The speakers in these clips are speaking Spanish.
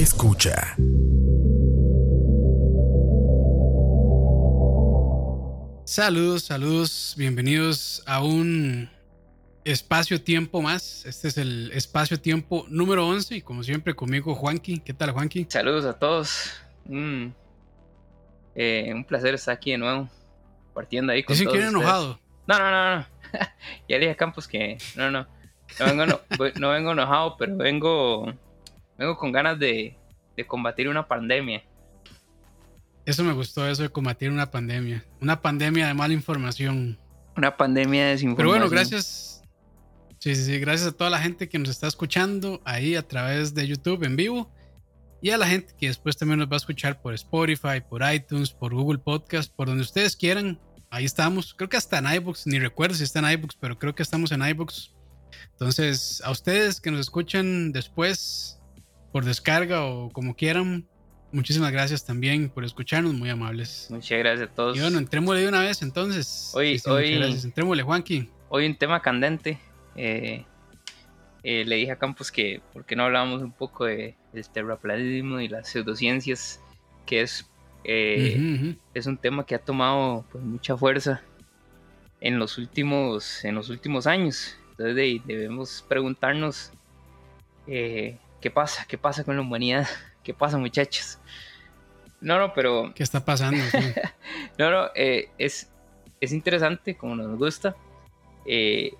Escucha. Saludos, saludos, bienvenidos a un espacio-tiempo más. Este es el espacio-tiempo número 11 y como siempre conmigo Juanqui. ¿Qué tal Juanqui? Saludos a todos. Mm, eh, un placer estar aquí de nuevo, partiendo ahí con Dicen todos que enojado. No, no, no, no. ya le dije a Campos que no, no. No vengo, no, no vengo enojado, pero vengo, vengo con ganas de, de combatir una pandemia. Eso me gustó, eso de combatir una pandemia. Una pandemia de mala información. Una pandemia de desinformación. Pero bueno, gracias. Sí, sí, sí, gracias a toda la gente que nos está escuchando ahí a través de YouTube en vivo. Y a la gente que después también nos va a escuchar por Spotify, por iTunes, por Google Podcast, por donde ustedes quieran. Ahí estamos. Creo que hasta en iBooks, ni recuerdo si está en iBooks, pero creo que estamos en iBooks. Entonces, a ustedes que nos escuchan después por descarga o como quieran, muchísimas gracias también por escucharnos, muy amables. Muchas gracias a todos. Y bueno, entrémosle de una vez entonces. Hoy- Sí, hoy- gracias. Entrémosle, Juanqui. Hoy un tema candente. Eh, eh, le dije a Campos que por qué no hablábamos un poco de, del terraplanismo y las pseudociencias, que es, eh, es un tema que ha tomado pues, mucha fuerza en los últimos, en los últimos años. Entonces de- debemos preguntarnos eh, qué pasa, qué pasa con la humanidad, qué pasa muchachos. No, no, pero ¿Qué está pasando? No, no, eh, es, es interesante, como nos gusta, eh,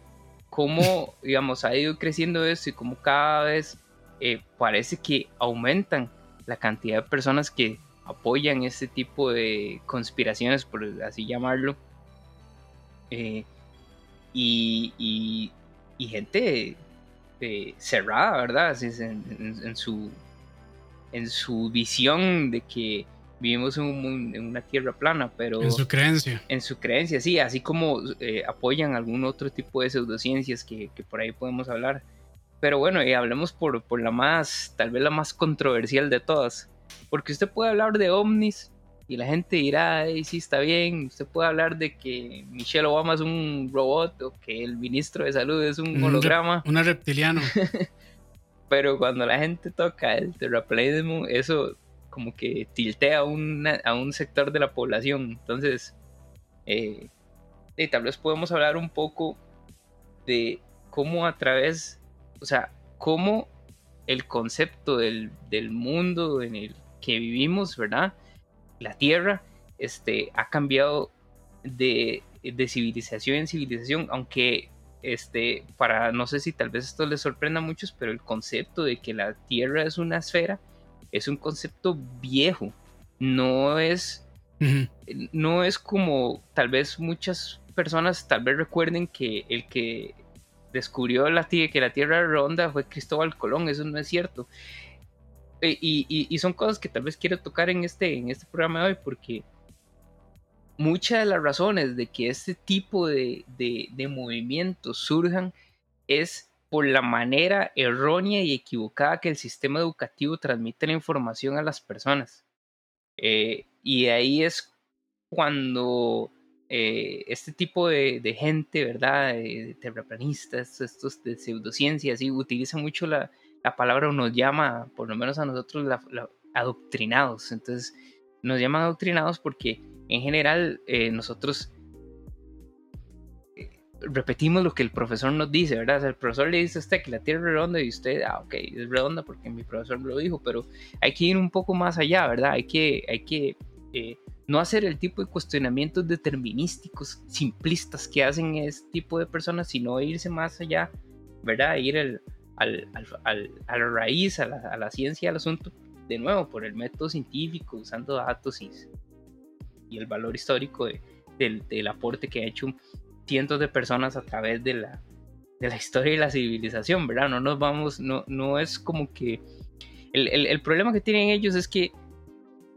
cómo, digamos, ha ido creciendo esto y cómo cada vez eh, parece que aumentan la cantidad de personas que apoyan este tipo de conspiraciones, por así llamarlo. Eh, y, y- y gente eh, cerrada, ¿verdad? Así es, en- en- en su, en su visión de que vivimos en, un en una tierra plana, pero en su creencia. en su creencia, sí, así como eh, apoyan algún otro tipo de pseudociencias que, que por ahí podemos hablar. Pero bueno, y hablemos por, por la más, tal vez la más controversial de todas. Porque usted puede hablar de ovnis y la gente dirá, "Ey, sí, está bien. Usted puede hablar de que Michelle Obama es un robot o que el ministro de salud es un Un holograma. Una reptiliano. Pero cuando la gente toca el terraplanismo, eso como que tiltea a, una- a un sector de la población. Entonces, eh, y tal vez podemos hablar un poco de cómo a través, o sea, cómo el concepto del, del mundo en el que vivimos, ¿verdad? La Tierra, este, ha cambiado de, de civilización en civilización, aunque este, para, no sé si tal vez esto les sorprenda a muchos, pero el concepto de que la Tierra es una esfera es un concepto viejo. No es, no es como tal vez muchas personas tal vez recuerden que el que descubrió la que la Tierra era redonda fue Cristóbal Colón, eso no es cierto. E- Y, son cosas que tal vez quiero tocar en este, en este programa de hoy porque muchas de las razones de que este tipo de, de- movimientos surjan es por la manera errónea y equivocada que el sistema educativo transmite la información a las personas. Eh, y ahí es cuando eh, este tipo de, gente, ¿verdad? De, de estos de pseudociencias, y utiliza mucho la, la palabra nos llama, por lo menos a nosotros, la- la- adoctrinados. Entonces, nos llaman adoctrinados porque en general eh, nosotros eh, repetimos lo que el profesor nos dice, ¿verdad? O sea, el profesor le dice a usted que la Tierra es redonda y usted, ah, ok, es redonda porque mi profesor lo dijo, pero hay que ir un poco más allá, ¿verdad? Hay que, hay que eh, no hacer el tipo de cuestionamientos determinísticos, simplistas que hacen este tipo de personas, sino irse más allá, ¿verdad? Ir al, al- al- al- a la raíz, a la, a la ciencia del asunto, de nuevo, por el método científico, usando datos y, y el valor histórico de- del, del aporte que ha hecho cientos de personas a través de la, de la historia y la civilización, ¿verdad? No nos vamos, no, no es como que... El, el- el problema que tienen ellos es que,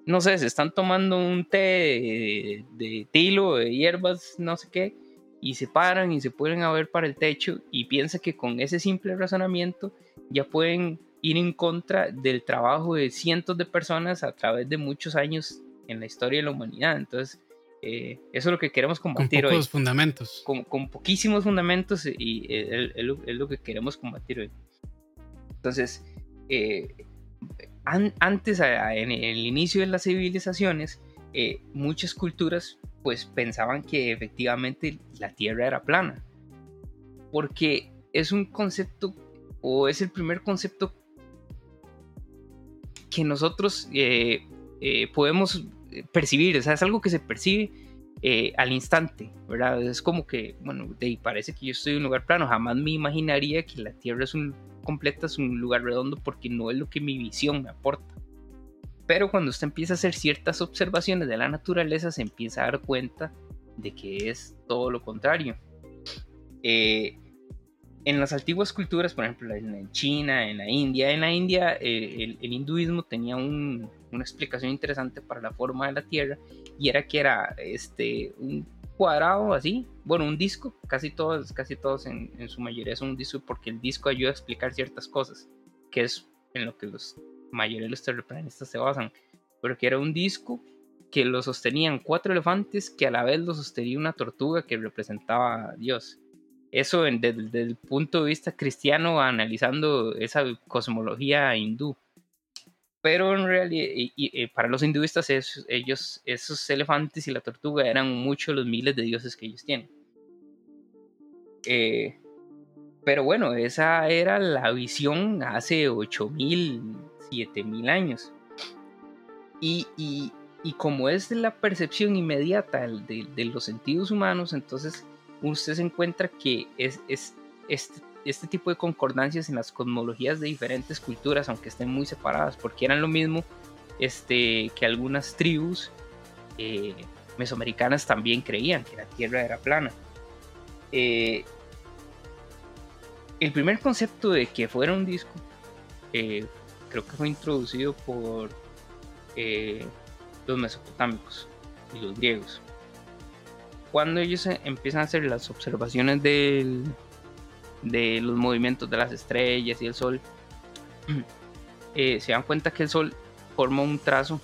no sé, se están tomando un té de, de tilo, de hierbas, no sé qué, y se paran y se ponen a ver para el techo y piensan que con ese simple razonamiento ya pueden ir en contra del trabajo de cientos de personas a través de muchos años en la historia de la humanidad. Entonces, eh, eso es lo que queremos Con combatir hoy pocos fundamentos. con, con poquísimos fundamentos y eh, es, es lo, es lo que queremos combatir hoy. Entonces, eh, antes, en el inicio de las civilizaciones, eh, muchas culturas pues pensaban que efectivamente la Tierra era plana. Porque es un concepto, o es el primer concepto que nosotros eh, eh, podemos percibir, o sea, es algo que se percibe al instante, ¿verdad? Es como que, bueno, parece que yo estoy en un lugar plano, jamás me imaginaría que la Tierra es un completa, es un lugar redondo porque no es lo que mi visión me aporta. Pero cuando usted empieza a hacer ciertas observaciones de la naturaleza, se empieza a dar cuenta de que es todo lo contrario. Eh, en las antiguas culturas, por ejemplo, en China, en la India, en la India eh, el, hinduismo tenía una explicación interesante para la forma de la Tierra y era que era este, un cuadrado así, bueno, un disco, casi todos, casi todos en, en su mayoría son un disco porque el disco ayuda a explicar ciertas cosas, que es en lo que los mayoría de los terraplanistas se basan, pero que era un disco que lo sostenían cuatro elefantes que a la vez lo sostenía una tortuga que representaba a Dios. Eso desde, el punto de vista cristiano, analizando esa cosmología hindú. Pero en realidad, y, para los hinduistas, ellos, esos elefantes y la tortuga eran muchos los miles de dioses que ellos tienen. Eh, pero bueno, esa era la visión hace 8000 7000 años. Y, como es la percepción inmediata de, los sentidos humanos, entonces usted se encuentra que es, este, este, tipo de concordancias en las cosmologías de diferentes culturas, aunque estén muy separadas, porque eran lo mismo este, que algunas tribus eh, mesoamericanas también creían que la Tierra era plana. Eh, el primer concepto de que fuera un disco eh, creo que fue introducido por eh, los mesopotámicos y los griegos. Cuando ellos empiezan a hacer las observaciones de los movimientos de las estrellas y el sol, eh, se dan cuenta que el sol forma un trazo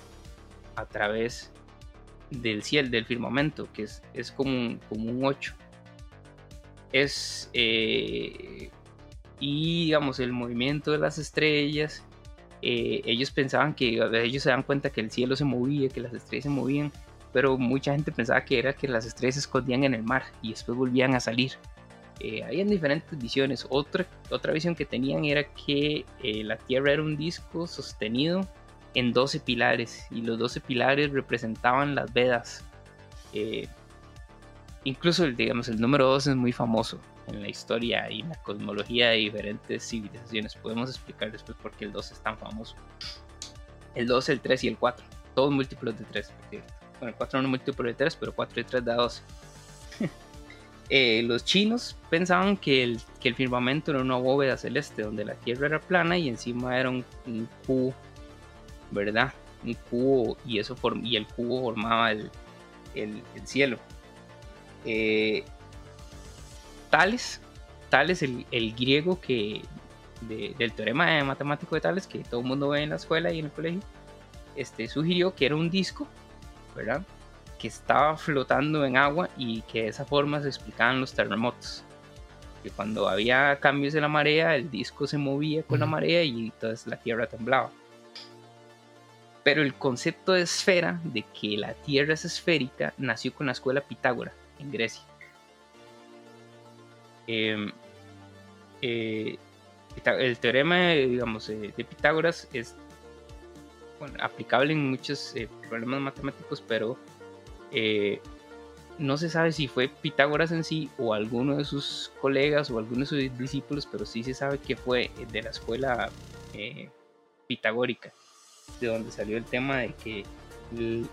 a través del cielo, del firmamento, que es, como, un, como un 8. Es, eh, y digamos, el movimiento de las estrellas eh, ellos pensaban que ellos se dan cuenta que el cielo se movía, que las estrellas se movían, pero mucha gente pensaba que era que las estrellas se escondían en el mar y después volvían a salir. Eh, habían diferentes visiones. Otra, otra visión que tenían era que eh, la Tierra era un disco sostenido en 12 pilares y los 12 pilares representaban las Vedas. incluso, digamos, el número 2 es muy famoso en la historia y la cosmología de diferentes civilizaciones. Podemos explicar después por qué el 2 es tan famoso. El 2, el 3 y el 4. Todos múltiplos de 3, Bueno, el 4 no es múltiplo de 3, pero 4 y 3 da 12. Eh, los chinos pensaban que el, que el, firmamento era una bóveda celeste donde la Tierra era plana y encima era un, cubo, ¿verdad? Un cubo y, eso y el cubo formaba el, el, el cielo. Eh, Tales, Tales, el, el griego que del teorema matemático de Tales, que todo el mundo ve en la escuela y en el colegio, este, sugirió que era un disco, ¿verdad? Que estaba flotando en agua y que de esa forma se explicaban los terremotos. Que cuando había cambios de la marea, el disco se movía con la marea y entonces la tierra temblaba. Pero el concepto de esfera, de que la tierra es esférica, nació con la escuela Pitágora en Grecia. Em, eh, el teorema digamos, eh, de Pitágoras es aplicable en muchos eh, problemas matemáticos, pero no se sabe si fue Pitágoras en sí o alguno de sus colegas o alguno de sus discípulos, pero sí se sabe que fue de la escuela pitagórica, de donde salió el tema de que el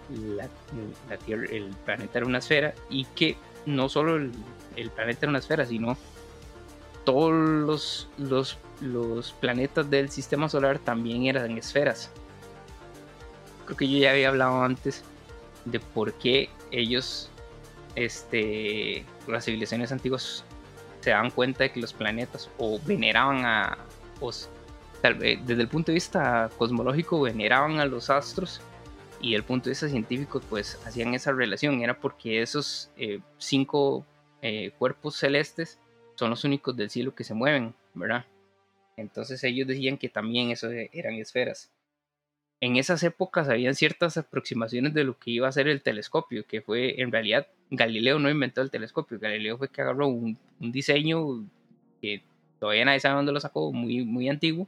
planeta era una esfera y que no solo el, planeta era una esfera, sino todos los, los, planetas del sistema solar también eran esferas. Creo que yo ya había hablado antes de por qué ellos, este, las civilizaciones antiguas, se dan cuenta de que los planetas o veneraban a, desde el punto de vista cosmológico, veneraban a los astros y el punto de vista científico pues hacían esa relación, era porque esos eh, cinco eh, cuerpos celestes son los únicos del cielo que se mueven, ¿verdad? Entonces ellos decían que también eso eran esferas. en esas épocas habían ciertas aproximaciones de lo que iba a ser el telescopio, que fue en realidad Galileo no inventó el telescopio, Galileo fue que agarró un, diseño que todavía nadie sabe dónde lo sacó, muy, muy antiguo,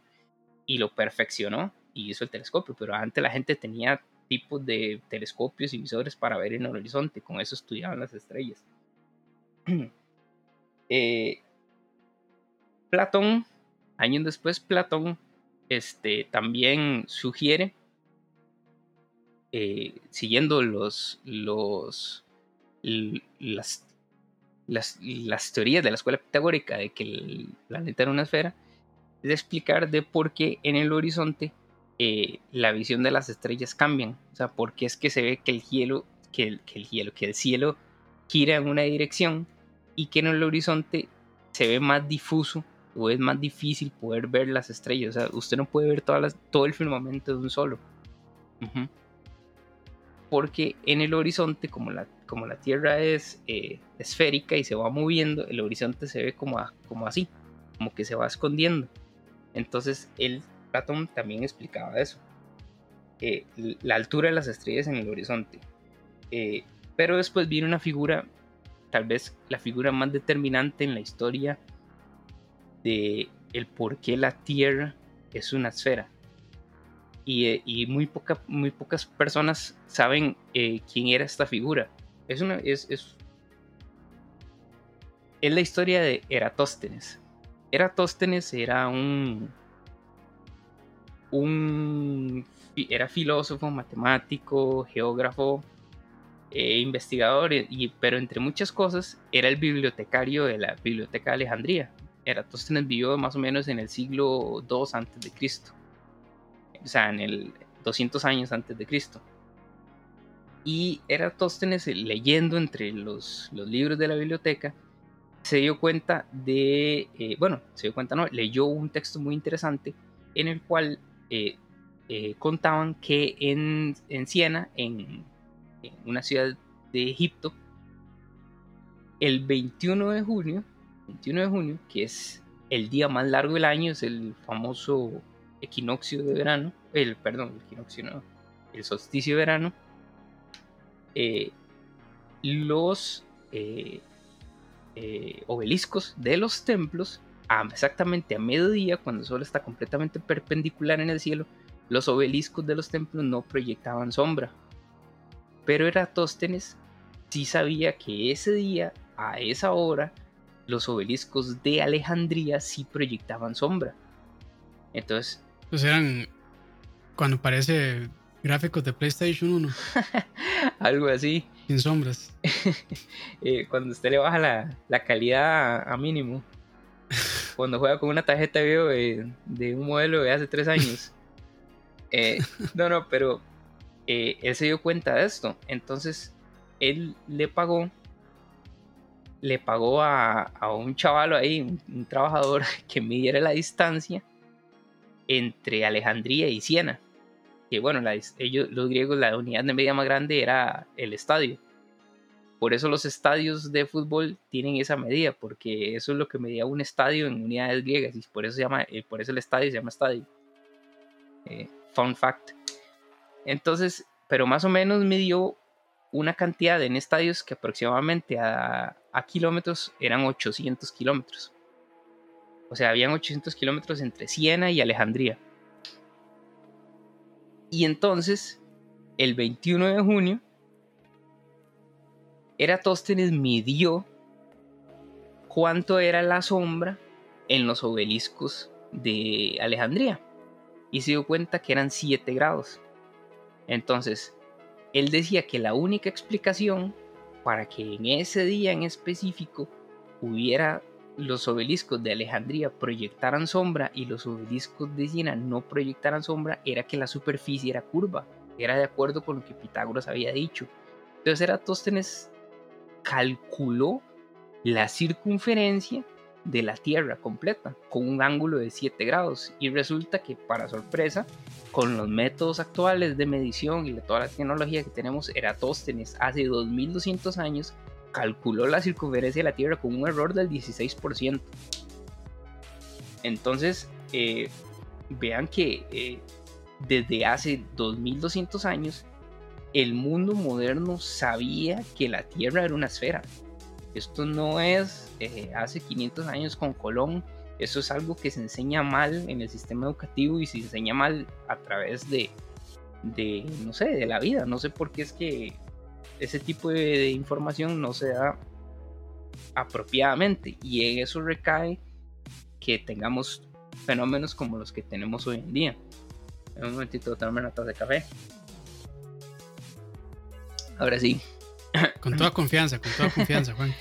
y lo perfeccionó y hizo el telescopio, pero antes la gente tenía tipos de telescopios y visores para ver en el horizonte, con eso estudiaban las estrellas. Eh, Platón, años después, Platón este, también sugiere, eh, siguiendo los, los, las, las, teorías de la escuela pitagórica de que el planeta era una esfera, de explicar de por qué en el horizonte eh, la visión de las estrellas cambian. O sea, por qué es que se ve que el hielo, que el, que el hielo, que el cielo gira en una dirección y que en el horizonte se ve más difuso o es más difícil poder ver las estrellas. O sea, usted no puede ver todas las, todo el firmamento de un solo. Porque en el horizonte, como la, como la Tierra es eh, esférica y se va moviendo, el horizonte se ve como, como así, como que se va escondiendo. Entonces, el Platón también explicaba eso. Eh, la altura de las estrellas en el horizonte. Eh, pero después viene una figura, tal vez la figura más determinante en la historia de el por qué la Tierra es una esfera. Y, eh, muy, poca, muy pocas personas saben quién era esta figura. Es, una, es, es, es la historia de Eratóstenes. Eratóstenes era un, un, era filósofo, matemático, geógrafo, e investigador, y, pero entre muchas cosas era el bibliotecario de la Biblioteca de Alejandría. Eratóstenes vivió más o menos en el siglo II antes de Cristo, o sea, en el 200 años antes de Cristo. Y Eratóstenes, leyendo entre los, los libros de la biblioteca, se dio cuenta de, eh, bueno, se dio cuenta, no, leyó un texto muy interesante en el cual eh, eh, contaban que en, en Siena, en, una ciudad de Egipto, el 21 de junio, 21 de junio, que es el día más largo del año, es el famoso equinoccio de verano, el, perdón, el equinoccio no, el solsticio de verano, eh, los obeliscos de los templos exactamente a mediodía, cuando el sol está completamente perpendicular en el cielo, los obeliscos de los templos no proyectaban sombra. Pero Eratóstenes sí sabía que ese día, a esa hora, los obeliscos de Alejandría sí proyectaban sombra. Entonces... Pues eran cuando parece gráficos de PlayStation 1. Algo así. Sin sombras. Eh, cuando usted le baja la, calidad a mínimo cuando juega con una tarjeta de video de, un modelo de hace tres años. Eh, no, no, pero eh, él se dio cuenta de esto. Entonces, él le pagó, le pagó a, un chaval ahí, un, trabajador, que midiera la distancia entre Alejandría y Siena. Que bueno, ellos, los griegos, la unidad de medida más grande era el estadio. Por eso los estadios de fútbol tienen esa medida, porque eso es lo que medía un estadio en unidades griegas y por eso, se llama, eh, por eso el estadio se llama estadio. Eh, fun fact. Entonces, pero más o menos midió una cantidad en estadios que aproximadamente a, a kilómetros eran 800 kilómetros. O sea, habían 800 kilómetros entre Siena y Alejandría. Y entonces, el 21 de junio, Eratóstenes midió cuánto era la sombra en los obeliscos de Alejandría y se dio cuenta que eran 7 grados. Entonces, él decía que la única explicación para que en ese día en específico hubiera los obeliscos de Alejandría proyectaran sombra y los obeliscos de Siena no proyectaran sombra era que la superficie era curva, era de acuerdo con lo que Pitágoras había dicho. Entonces Eratóstenes calculó la circunferencia de la Tierra completa con un ángulo de 7 grados. Y resulta que para sorpresa con los métodos actuales de medición y de toda la tecnología que tenemos Eratóstenes hace 2200 años calculó la circunferencia de la Tierra con un error del 16% entonces eh, vean que eh, desde hace 2200 años, el mundo moderno sabía que la Tierra era una esfera. Esto no es eh, hace 500 años con Colón, eso es algo que se enseña mal en el sistema educativo y se enseña mal a través de, de no sé, de la vida. No sé por qué es que ese tipo de, información no se da apropiadamente y en eso recae que tengamos fenómenos como los que tenemos hoy en día. Un momentito, tomarme una taza de café. Ahora sí. Con toda confianza, con toda confianza, Juan.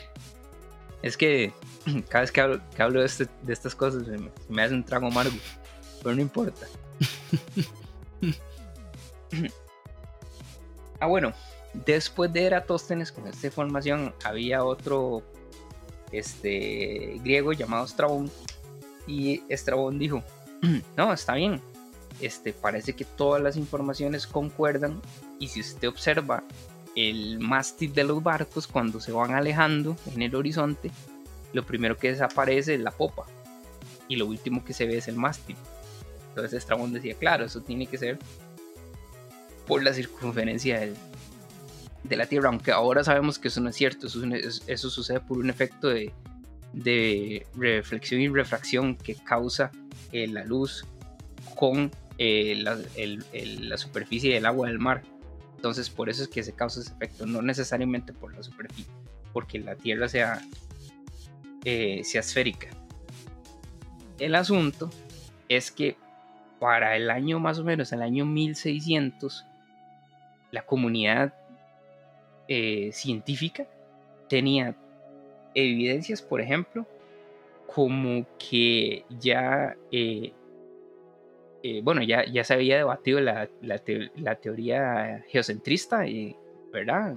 Es que cada vez que hablo, de, este, de, estas cosas me, me, hace un trago amargo, pero no importa. ah, bueno, después de Eratóstenes, con esta información, había otro este, griego llamado Estrabón, y Estrabón dijo, no, está bien, este, parece que todas las informaciones concuerdan, y si usted observa el mástil de los barcos cuando se van alejando en el horizonte, lo primero que desaparece es la popa y lo último que se ve es el mástil. Entonces Estrabón decía, claro, eso tiene que ser por la circunferencia de la Tierra, aunque ahora sabemos que eso no es cierto, eso, sucede por un efecto de, reflexión y refracción que causa eh, la luz con eh, la, la superficie del agua del mar. Entonces por eso es que se causa ese efecto, no necesariamente por la superficie, porque la Tierra sea eh, esférica. El asunto es que para el año más o menos, el año 1600, la comunidad eh, científica tenía evidencias, por ejemplo, como que ya, eh, bueno, ya, ya se había debatido la, la teoría geocentrista, ¿verdad?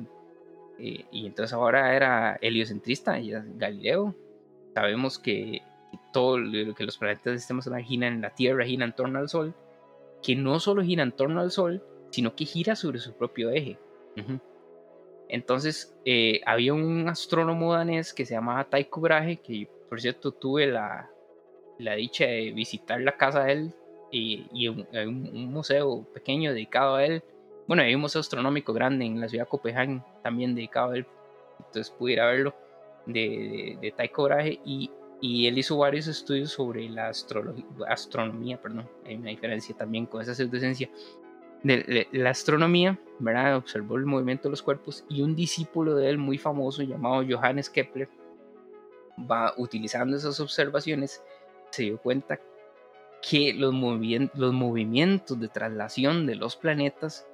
y entonces ahora era heliocentrista, ya Galileo, sabemos que todo lo que los planetas del sistema giran en la Tierra, gira en torno al Sol, que no solo gira en torno al Sol, sino que gira sobre su propio eje. Entonces, eh, había un astrónomo danés que se llamaba Tycho Brahe, que por cierto tuve la, la dicha de visitar la casa de él y, un, un, museo pequeño dedicado a él. Bueno, hay un museo astronómico grande en la ciudad de Copenhague también dedicado a él, entonces pude ir a verlo de, de, Tycho Brahe y, y, él hizo varios estudios sobre la astronomía, perdón, hay una diferencia también con esa pseudocencia de, la astronomía, ¿verdad? observó el movimiento de los cuerpos y un discípulo de él muy famoso llamado Johannes Kepler va utilizando esas observaciones, se dio cuenta que los, los movimientos de traslación de los planetas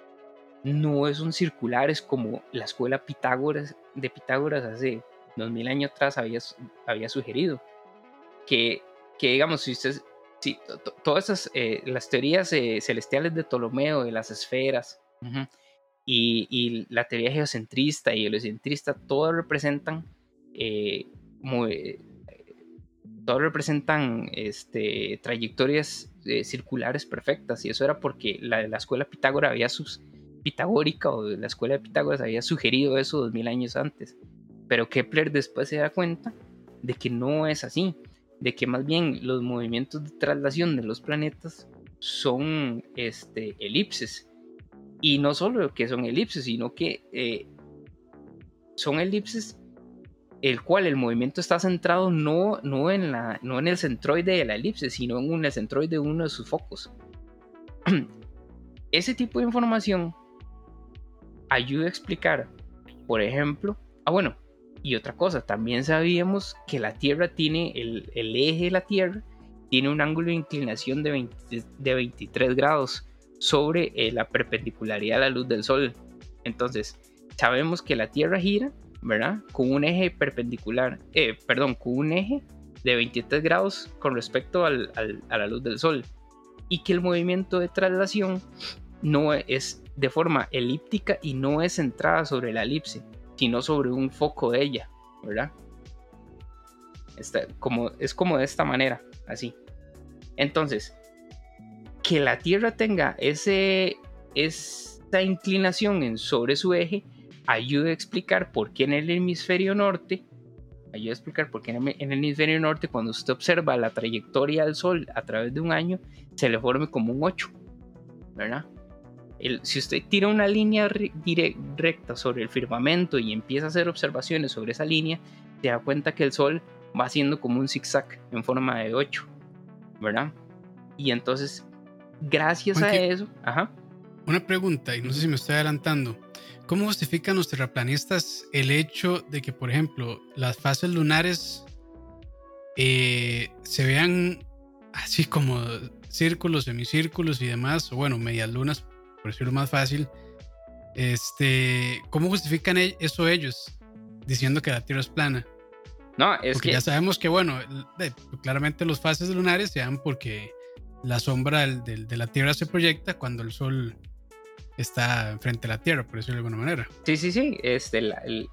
no son circulares como la escuela Pitágoras, de Pitágoras hace 2000 años atrás había, había sugerido. Que, que digamos, si usted, si todas eh, las teorías eh, celestiales de Ptolomeo, de las esferas, y, y, la teoría geocentrista y heliocentrista, todas representan, eh, todas representan este, trayectorias circulares perfectas, y eso era porque la, la escuela Pitágoras había sus pitagórica o la escuela de Pitágoras había sugerido eso dos mil años antes. Pero Kepler después se da cuenta de que no es así, de que más bien los movimientos de traslación de los planetas son este, elipses. Y no solo que son elipses, sino que eh, son elipses el cual el movimiento está centrado no, no, en la, no en el centroide de la elipse, sino en el centroide de uno de sus focos. Ese tipo de información ayuda a explicar, por ejemplo, ah bueno, y otra cosa, también sabíamos que la Tierra tiene, el, eje de la Tierra tiene un ángulo de inclinación de, de 23 grados sobre eh, la perpendicularidad a la luz del Sol. Entonces, sabemos que la Tierra gira, ¿verdad? Con un eje perpendicular, eh, perdón, con un eje de 23 grados con respecto al, a la luz del Sol. Y que el movimiento de traslación no es de forma elíptica y no es centrada sobre la elipse, sino sobre un foco de ella, ¿verdad? como, es como de esta manera, así. Entonces, que la Tierra tenga ese, esa inclinación en sobre su eje ayuda a explicar por qué en el hemisferio norte, ayuda a explicar por qué en el hemisferio norte, cuando usted observa la trayectoria del Sol a través de un año, se le forme como un 8. ¿verdad? si usted tira una línea recta sobre el firmamento y empieza a hacer observaciones sobre esa línea, se da cuenta que el Sol va haciendo como un zigzag en forma de 8, ¿verdad? Y entonces, gracias a eso, ajá. Una pregunta, y no sé si me estoy adelantando. ¿Cómo justifican los terraplanistas el hecho de que, por ejemplo, las fases lunares eh, se vean así como círculos, semicírculos y demás, o bueno, medias lunas, por decirlo más fácil? Este, ¿Cómo justifican e-, eso ellos diciendo que la Tierra es plana? No, es porque ya sabemos que, bueno, claramente los fases lunares se dan porque la sombra de la Tierra se proyecta cuando el Sol está frente a la Tierra, por decirlo de alguna manera. Sí, sí, sí. Este,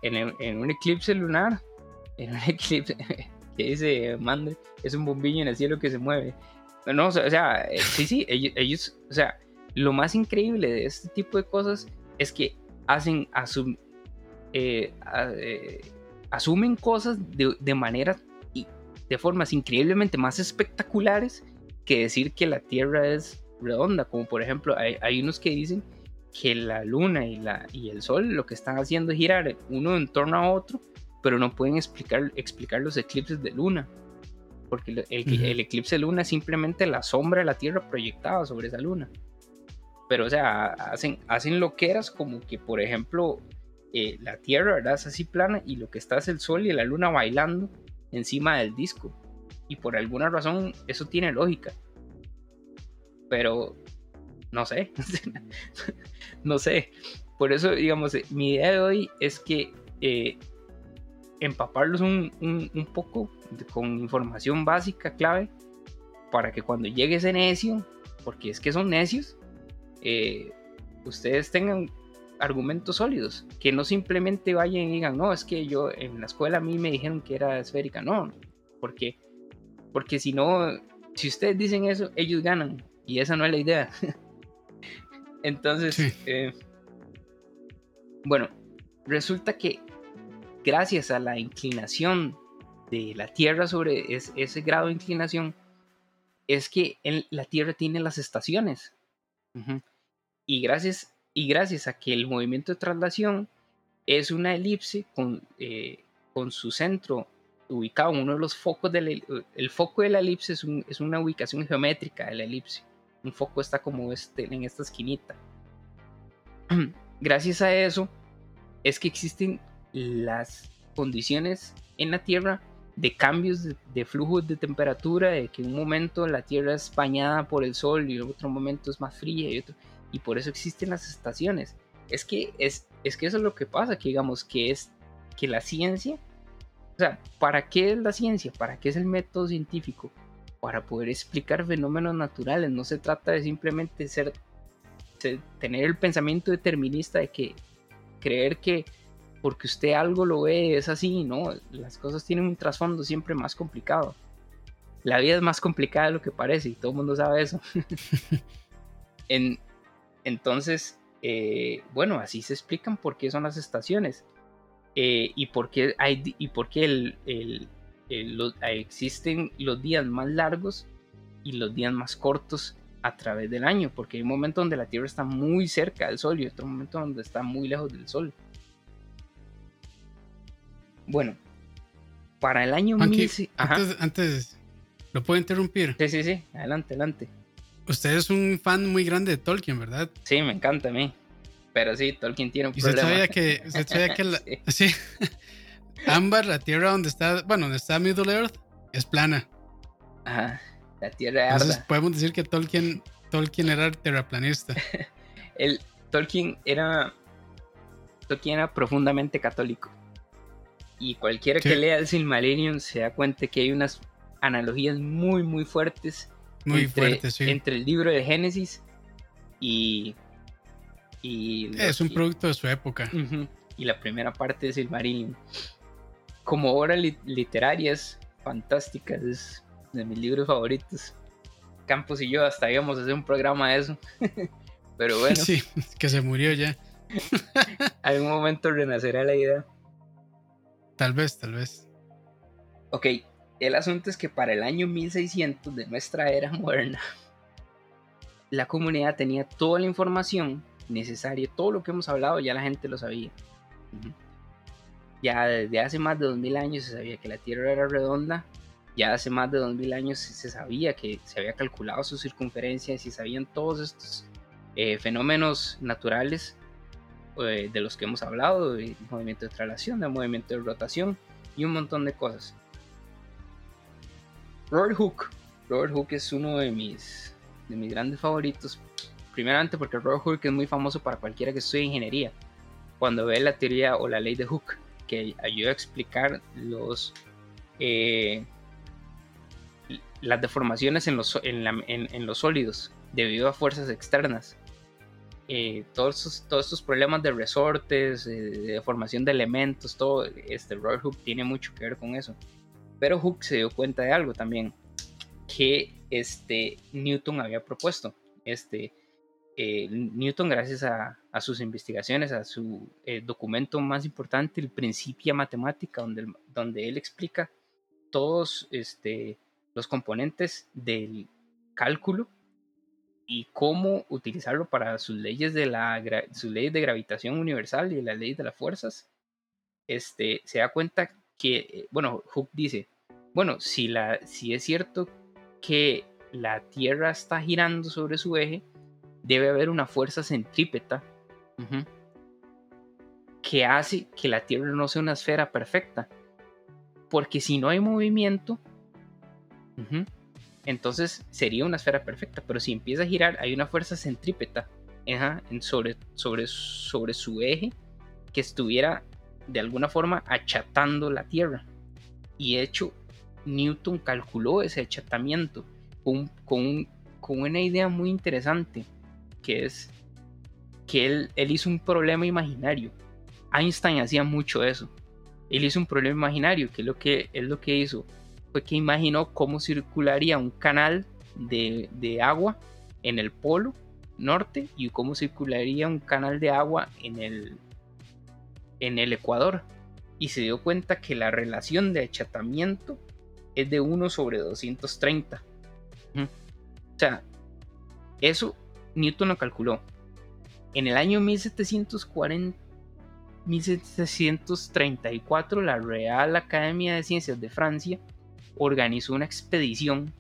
en, un eclipse lunar, en un eclipse que dice Mande, es un bombillo en el cielo que se mueve. No, o sea, eh, sí, sí, ellos, o sea, lo más increíble de este tipo de cosas es que hacen, asum, eh, eh, asumen cosas de, de manera y de formas increíblemente más espectaculares que decir que la Tierra es redonda, como por ejemplo hay, hay unos que dicen que la luna y, la, y el sol lo que están haciendo es girar uno en torno a otro, pero no pueden explicar, explicar los eclipses de luna. Porque el, el, eclipse de luna es simplemente la sombra de la Tierra proyectada sobre esa luna. Pero, o sea, hacen, hacen loqueras como que, por ejemplo, eh, la Tierra ¿verdad? es así plana y lo que está es el Sol y la Luna bailando encima del disco. Y por alguna razón eso tiene lógica. Pero no sé. no sé. Por eso, digamos, eh, mi idea de hoy es que eh, empaparlos un, un, poco con información básica, clave, para que cuando llegue ese necio, porque es que son necios, eh, ustedes tengan argumentos sólidos, que no simplemente vayan y digan, no, es que yo en la escuela a mí me dijeron que era esférica, no, porque, porque si no, si ustedes dicen eso, ellos ganan, y esa no es la idea. Entonces, eh, bueno, resulta que gracias a la inclinación de la Tierra sobre ese grado de inclinación, es que la Tierra tiene las estaciones. y, gracias, y gracias a que el movimiento de traslación es una elipse con, eh, con su centro ubicado en uno de los focos del el foco de la elipse es, es una ubicación geométrica de la elipse un foco está como este, en esta esquinita. Gracias a eso es que existen las condiciones en la Tierra de cambios de, flujos de temperatura, de que un momento la Tierra es bañada por el Sol y otro momento es más fría y, y por eso existen las estaciones. Es que, es, es que eso es lo que pasa, que digamos que es que la ciencia, o sea, ¿para qué es la ciencia? ¿Para qué es el método científico? Para poder explicar fenómenos naturales. No se trata de simplemente ser, tener el pensamiento determinista de que creer que porque usted algo lo ve es así, ¿no? Las cosas tienen un trasfondo siempre más complicado. La vida es más complicada de lo que parece y todo el mundo sabe eso. en, entonces, eh, bueno, así se explican por qué son las estaciones eh, y por qué, hay, y por qué el, eh, existen los días más largos y los días más cortos a través del año, porque hay un momento donde la Tierra está muy cerca del Sol y otro momento donde está muy lejos del Sol. Bueno, para el año antes, antes, ¿lo puedo interrumpir? Sí, sí, sí, adelante, adelante. Usted es un fan muy grande de Tolkien, ¿verdad? Sí, me encanta a mí. Pero sí, Tolkien tiene un problema. Usted sabía que, usted sabía que sí. Ámbar, la tierra donde está, bueno, donde está Middle Earth, es plana. Ajá, la tierra Entonces podemos decir que Tolkien, Tolkien era terraplanista. El, Tolkien era Tolkien era profundamente católico. Y cualquiera que lea el Silmarillion se da cuenta que hay unas analogías muy, muy fuertes. Muy entre, fuertes, sí. Entre el libro de Génesis y. y es un producto de su época. y la primera parte de Silmarillion como obras literarias fantásticas, de mis libros favoritos. Campos y yo hasta íbamos a hacer un programa de eso. Pero bueno. Sí, que se murió ya. algún momento renacerá la idea. Tal vez, tal vez. Ok, el asunto es que para el año 1600 de nuestra era moderna, la comunidad tenía toda la información necesaria, todo lo que hemos hablado ya la gente lo sabía. Ya desde hace más de 2000 años se sabía que la Tierra era redonda, ya hace más de 2000 años se sabía que se había calculado su circunferencia y se sabían todos estos eh, fenómenos naturales eh, de los que hemos hablado, de movimiento de traslación, de movimiento de rotación y un montón de cosas. Robert Hooke. Robert Hooke es uno de mis, de mis grandes favoritos. Primeramente porque Robert Hooke es muy famoso para cualquiera que estudie ingeniería. Cuando ve la teoría o la ley de Hooke, que ayuda a explicar eh, las deformaciones en los, sólidos debido a fuerzas externas. Eh, todos, estos, problemas de resortes, de formación de elementos, todo, este Hooke tiene mucho que ver con eso. Pero Hooke se dio cuenta de algo también, que este Newton había propuesto. Este, eh, Newton, gracias a, sus investigaciones, a su eh, documento más importante, el Principia Matemática, donde, donde él explica todos este, los componentes del cálculo y cómo utilizarlo para sus leyes de la sus leyes de gravitación universal y las leyes de las fuerzas, este, se da cuenta que, eh, bueno, Hooke dice, bueno, si, la, si es cierto que la Tierra está girando sobre su eje, debe haber una fuerza centrípeta que hace que la Tierra no sea una esfera perfecta. Porque si no hay movimiento, entonces sería una esfera perfecta. Pero si empieza a girar, hay una fuerza centrípeta sobre, sobre, sobre su eje que estuviera de alguna forma achatando la Tierra. Y hecho, Newton calculó ese achatamiento con, con, con una idea muy interesante, que es que él, él hizo un problema imaginario. Einstein hacía mucho eso. Él hizo un problema imaginario, que es lo que, es lo que hizo fue que imaginó cómo circularía un canal de, agua en el polo norte y cómo circularía un canal de agua en el, en el Ecuador. Y se dio cuenta que la relación de achatamiento es de 1 sobre 230. O sea, eso Newton lo calculó. En el año 1740, 1734, la Real Academia de Ciencias de Francia organizó una expedición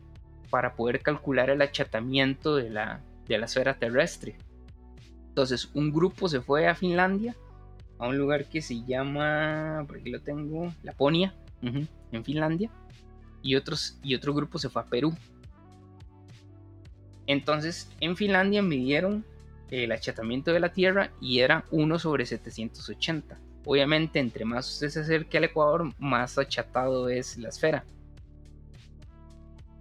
para poder calcular el achatamiento de la, de la esfera terrestre. Entonces, un grupo se fue a Finlandia, a un lugar que se llama, por aquí lo tengo, Laponia, en Finlandia, y, otros, y otro grupo se fue a Perú. Entonces, en Finlandia midieron el achatamiento de la Tierra y era 1 sobre 780. Obviamente, entre más usted se acerque al Ecuador, más achatado es la esfera.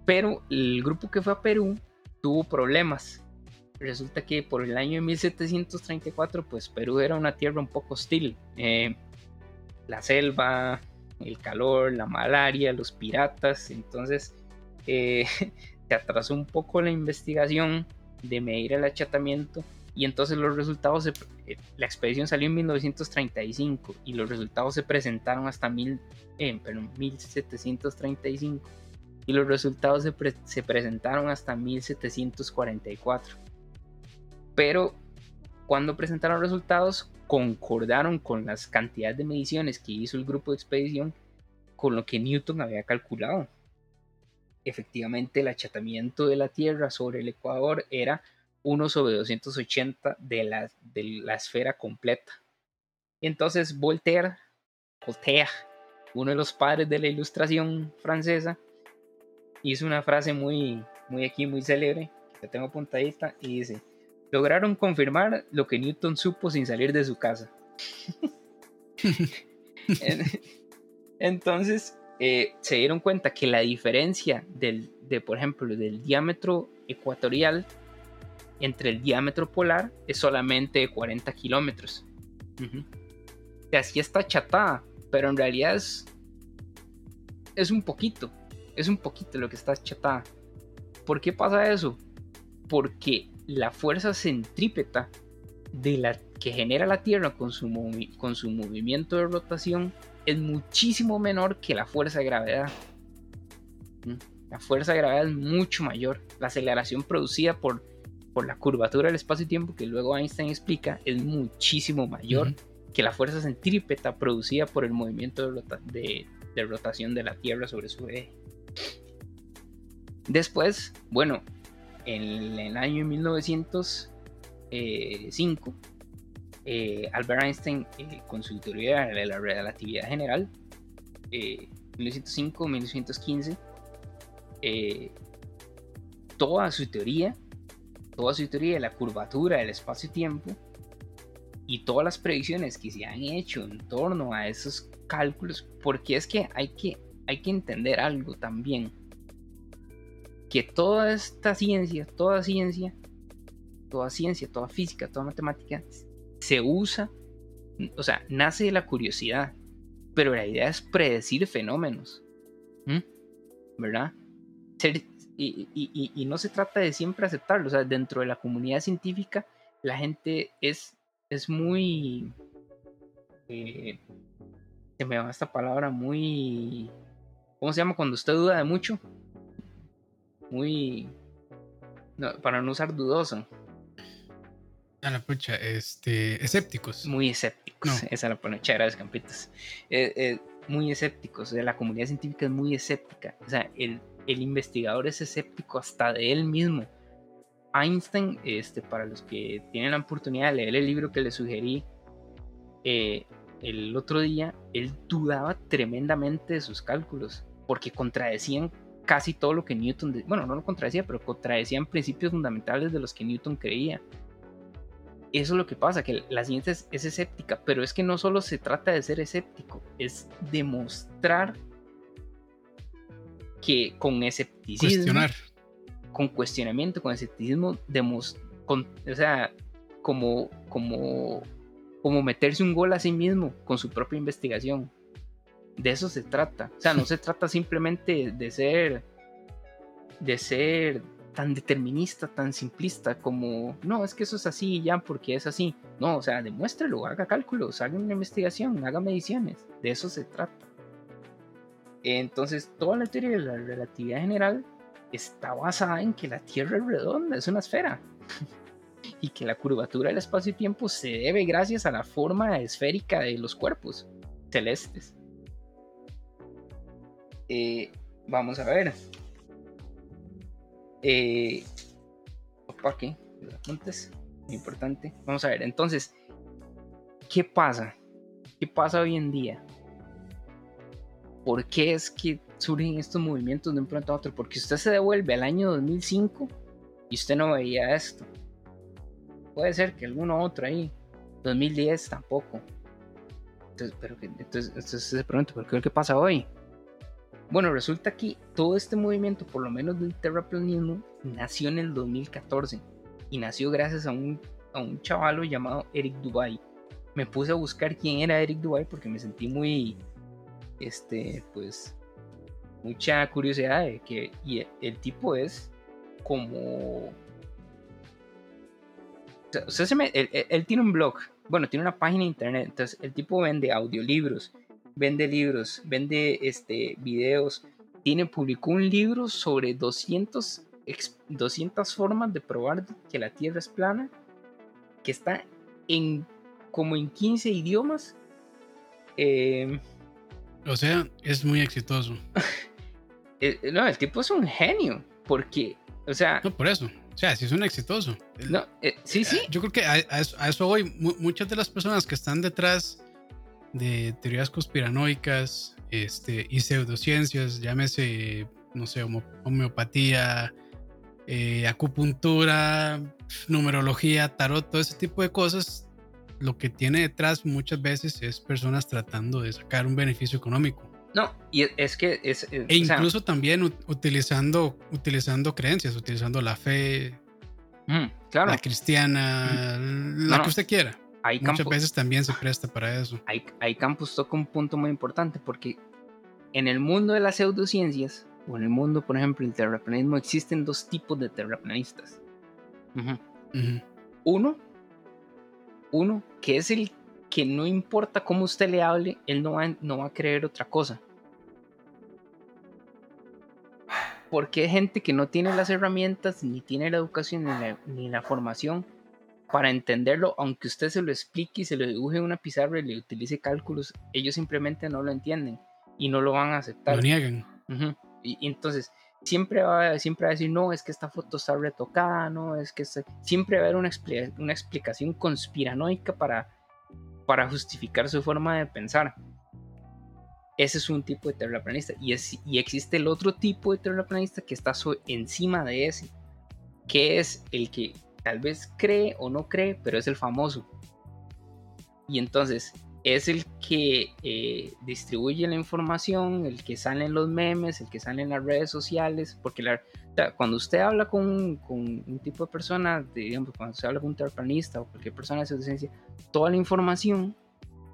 Pero el grupo que fue a Perú tuvo problemas. Resulta que por el año de 1734, pues Perú era una tierra un poco hostil. Eh, la selva, el calor, la malaria, los piratas. Entonces eh, se atrasó un poco la investigación de medir el achatamiento y entonces los resultados, eh, la expedición salió en 1935 y los resultados se presentaron hasta mil, eh, perdón, 1735 y los resultados se, presentaron hasta 1744. Pero cuando presentaron resultados, concordaron con las cantidades de mediciones que hizo el grupo de expedición con lo que Newton había calculado. Efectivamente, el achatamiento de la Tierra sobre el Ecuador era 1 sobre 280 de la, de la esfera completa. Entonces Voltaire, Voltaire, uno de los padres de la ilustración francesa, hizo una frase muy, muy aquí, muy célebre, que tengo apuntadita, y dice, lograron confirmar lo que Newton supo sin salir de su casa. Entonces, eh, se dieron cuenta que la diferencia del, de, por ejemplo, del diámetro ecuatorial entre el diámetro polar es solamente 40 kilómetros. Así está chatada, pero en realidad es, es un poquito es un poquito lo que está chatada. ¿Por qué pasa eso? Porque la fuerza centrípeta de la, que genera la Tierra con su, con su movimiento de rotación es muchísimo menor que la fuerza de gravedad. La fuerza de gravedad es mucho mayor. La aceleración producida por por la curvatura del espacio-tiempo que luego Einstein explica, es muchísimo mayor que la fuerza centrípeta producida por el movimiento de, rotación de la Tierra sobre su eje. Después, bueno, en el año 1905, eh, Albert Einstein, eh, con su teoría de la relatividad general, 1905-1915, eh, toda su teoría, toda su teoría de la curvatura del espacio-tiempo y todas las predicciones que se han hecho en torno a esos cálculos, porque es que hay que, hay que entender algo también, que toda esta ciencia, toda ciencia, toda ciencia, toda física, toda matemática, se usa, o sea, nace de la curiosidad, pero la idea es predecir fenómenos, ¿verdad? y, no se trata de siempre aceptarlo, o sea, dentro de la comunidad científica la gente es, es muy... Eh, se me va esta palabra muy... ¿Cómo se llama cuando usted duda de mucho? Muy... para no usar dudoso. A la pucha, este, escépticos. Muy escépticos. Esa la pone gracias, campitos. Eh, eh, muy escépticos. La comunidad científica es muy escéptica. O sea, el, el investigador es escéptico hasta de él mismo. Einstein, este, para los que tienen la oportunidad de leer el libro que le sugerí eh, el otro día, él dudaba tremendamente de sus cálculos, porque contradecían casi todo lo que Newton, bueno, no lo contradecía, pero contradecían principios fundamentales de los que Newton creía. Eso es lo que pasa, que la ciencia es escéptica, pero es que no solo se trata de ser escéptico, es demostrar que con escepticismo, con cuestionamiento, con escepticismo, con, o sea, como, como, como meterse un gol a sí mismo con su propia investigación. De eso se trata. O sea, no se trata simplemente de ser, de ser tan determinista, tan simplista como, no, es que eso es así ya porque es así. No, o sea, demuéstrelo, haga cálculos, haga una investigación, haga mediciones. De eso se trata. Entonces, toda la teoría de la relatividad general está basada en que la Tierra es redonda, es una esfera. y que la curvatura del espacio-tiempo se debe gracias a la forma esférica de los cuerpos celestes. Eh, vamos a ver. Eh, opa, ¿qué? Apuntes. Muy importante. Vamos a ver. Entonces, ¿qué pasa? ¿Qué pasa hoy en día? ¿Por qué es que surgen estos movimientos de un pronto a otro? Porque usted se devuelve al año 2005 y usted no veía esto. Puede ser que alguno otro ahí. 2010 tampoco. Entonces, pero entonces, se pregunta, ¿por qué, qué pasa hoy? Bueno, resulta que todo este movimiento, por lo menos del terraplanismo, nació en el 2014 y nació gracias a un, a un chavalo llamado Eric Dubai. Me puse a buscar quién era Eric Dubai porque me sentí muy, este, pues, mucha curiosidad de que y el, tipo es como... O sea, él, tiene un blog, bueno, tiene una página de internet, entonces el tipo vende audiolibros, vende libros, vende este, videos, tiene, publicó un libro sobre 200, 200 formas de probar que la Tierra es plana, que está en como en 15 idiomas. Eh, o sea, es muy exitoso. Eh, no, el tipo es un genio, porque, o sea... No, por eso. O sea, sí es un exitoso. No, eh, sí, sí. Yo creo que a, eso, voy. muchas de las personas que están detrás de teorías conspiranoicas este, y pseudociencias, llámese, no sé, homeopatía, eh, acupuntura, numerología, tarot, todo ese tipo de cosas, lo que tiene detrás muchas veces es personas tratando de sacar un beneficio económico. No, y es que es... e incluso también utilizando, utilizando creencias, utilizando la fe, mm, claro. la cristiana, mm. la que usted quiera. Muchas veces también se presta para eso. Hay, hay Campus toca un punto muy importante porque en el mundo de las pseudociencias, o en el mundo, por ejemplo, del terraplanismo, existen dos tipos de terraplanistas. Uno uno, que es el que no importa cómo usted le hable, él no va, no va a creer otra cosa. porque hay gente que no tiene las herramientas, ni tiene la educación, ni la, formación para entenderlo, aunque usted se lo explique y se lo dibuje en una pizarra y le utilice cálculos, ellos simplemente no lo entienden y no lo van a aceptar. Lo niegan. y, entonces, siempre va, siempre va a decir, no, es que esta foto está retocada, no, es que siempre va a haber una, una explicación conspiranoica para, para justificar su forma de pensar. Ese es un tipo de terraplanista. Y, es, y existe el otro tipo de terraplanista que está encima de ese, que es el que tal vez cree o no cree, pero es el famoso. Y entonces es el que eh, distribuye la información, el que sale en los memes, el que sale en las redes sociales, porque cuando usted habla con, un tipo de persona, digamos, cuando se habla con un terraplanista o cualquier persona de su descendencia, toda la información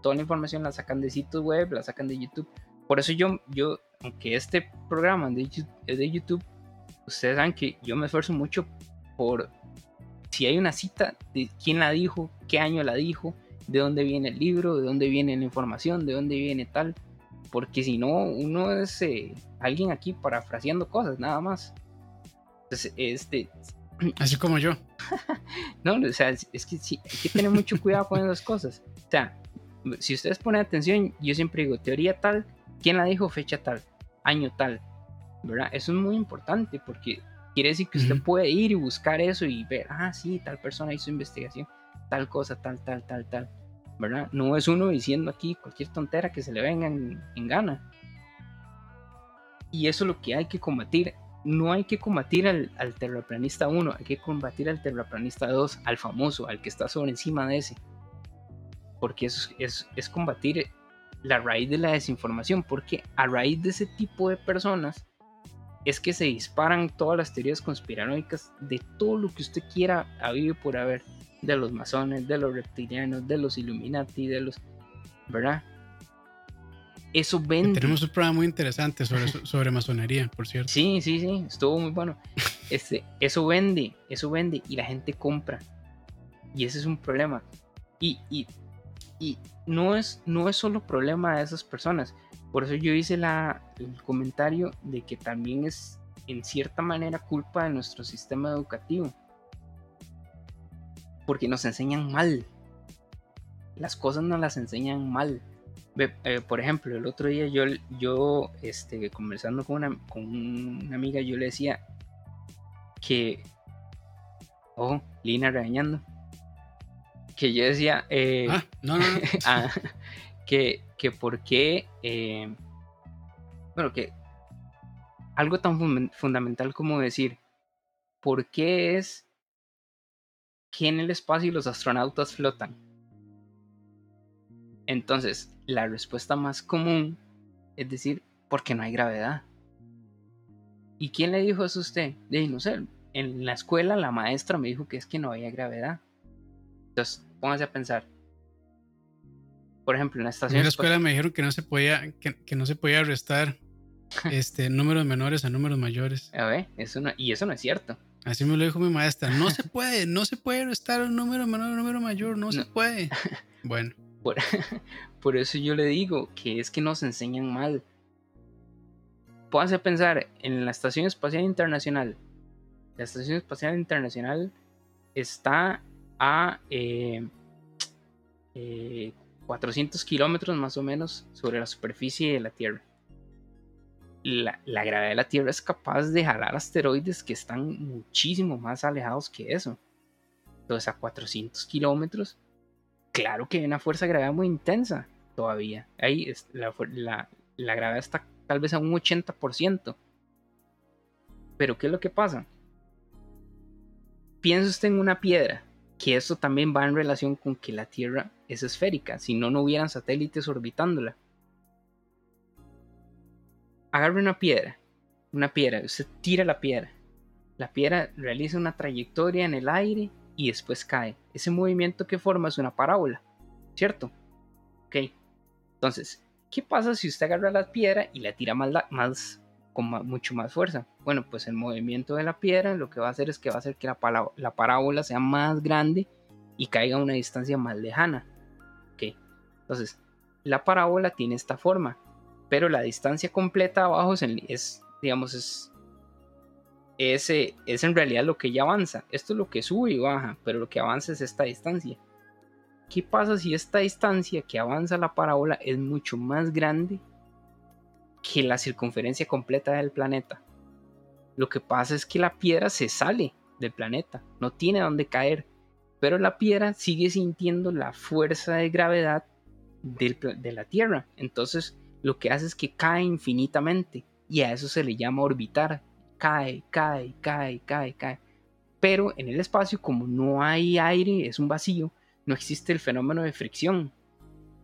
toda la información la sacan de sitios web, la sacan de YouTube. Por eso yo, yo aunque este programa es de YouTube, ustedes saben que yo me esfuerzo mucho por si hay una cita de quién la dijo, qué año la dijo, de dónde viene el libro, de dónde viene la información, de dónde viene tal. Porque si no, uno es eh, alguien aquí parafraseando cosas, nada más. Entonces, este. Así como yo. no, o sea, es que sí, hay que tener mucho cuidado con esas cosas. O sea, si ustedes ponen atención, yo siempre digo teoría tal, quién la dijo, fecha tal, año tal, ¿verdad? Eso es muy importante porque quiere decir que usted puede ir y buscar eso y ver, ah, sí, tal persona hizo investigación, tal cosa, tal, tal, tal, tal, ¿verdad? No es uno diciendo aquí cualquier tontera que se le venga en, gana. Y eso es lo que hay que combatir. No hay que combatir al, al terraplanista 1, hay que combatir al terraplanista 2, al famoso, al que está sobre encima de ese porque es, es, es combatir la raíz de la desinformación, porque a raíz de ese tipo de personas es que se disparan todas las teorías conspiranoicas de todo lo que usted quiera a vivir por haber, de los masones, de los reptilianos, de los Illuminati, de los... ¿Verdad? Eso vende. Tenemos un programa muy interesante sobre, sobre masonería, por cierto. Sí, sí, sí, estuvo muy bueno. Este, eso vende, eso vende y la gente compra. Y ese es un problema. Y, y y no es, no es solo problema de esas personas. Por eso yo hice la, el comentario de que también es en cierta manera culpa de nuestro sistema educativo. Porque nos enseñan mal. Las cosas nos las enseñan mal. Eh, por ejemplo, el otro día yo, yo este, conversando con una, con una amiga, yo le decía que... Oh, Lina regañando que yo decía, eh, ah, no, no, no. Ah, que, que por qué, eh, bueno, que algo tan fundamental como decir, ¿por qué es que en el espacio los astronautas flotan? Entonces, la respuesta más común es decir, porque no hay gravedad. ¿Y quién le dijo eso a usted? De no sé, en la escuela la maestra me dijo que es que no había gravedad. Entonces, póngase a pensar. Por ejemplo, en la estación. En la escuela me dijeron que no se podía, que, no se podía restar este, números menores a números mayores. A ver, eso y eso no es cierto. Así me lo dijo mi maestra. No se puede, no se puede restar un número menor a un número mayor, no, se puede. Bueno. Por, por, eso yo le digo que es que nos enseñan mal. Pónganse a pensar en la Estación Espacial Internacional. La Estación Espacial Internacional está a 400 eh, eh, kilómetros más o menos sobre la superficie de la Tierra. La, gravedad de la Tierra es capaz de jalar asteroides que están muchísimo más alejados que eso. Entonces a 400 kilómetros, claro que hay una fuerza de gravedad muy intensa todavía. Ahí la, gravedad está tal vez a un 80%. Pero ¿qué es lo que pasa? Piensa usted en una piedra que esto también va en relación con que la Tierra es esférica, si no, no hubieran satélites orbitándola. Agarre una piedra, una piedra, usted tira la piedra. La piedra realiza una trayectoria en el aire y después cae. Ese movimiento que forma es una parábola, ¿cierto? Ok. Entonces, ¿qué pasa si usted agarra la piedra y la tira más, más con mucho más fuerza. Bueno, pues el movimiento de la piedra lo que va a hacer es que va a hacer que la, la parábola sea más grande y caiga a una distancia más lejana. Entonces, la parábola tiene esta forma, pero la distancia completa abajo es, digamos, es ese es en realidad lo que ya avanza. Esto es lo que sube y baja, pero lo que avanza es esta distancia. ¿Qué pasa si esta distancia que avanza la parábola es mucho más grande que la circunferencia completa del planeta? Lo que pasa es que la piedra se sale del planeta, no tiene dónde caer, pero la piedra sigue sintiendo la fuerza de gravedad de la Tierra. Entonces lo que hace es que cae infinitamente y a eso se le llama orbitar cae, cae, cae, cae, cae. Pero en el espacio, como no hay aire, es un vacío, no existe el fenómeno de fricción.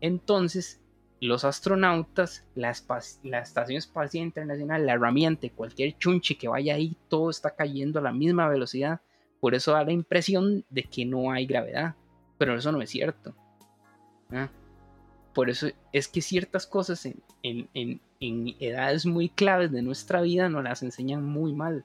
Entonces, los astronautas, la, Estación Espacial Internacional, la herramienta, cualquier chunche que vaya ahí, todo está cayendo a la misma velocidad. Por eso da la impresión de que no hay gravedad. Pero eso no es cierto. ¿Ah? Por eso es que ciertas cosas en, en, edades muy claves de nuestra vida nos las enseñan muy mal.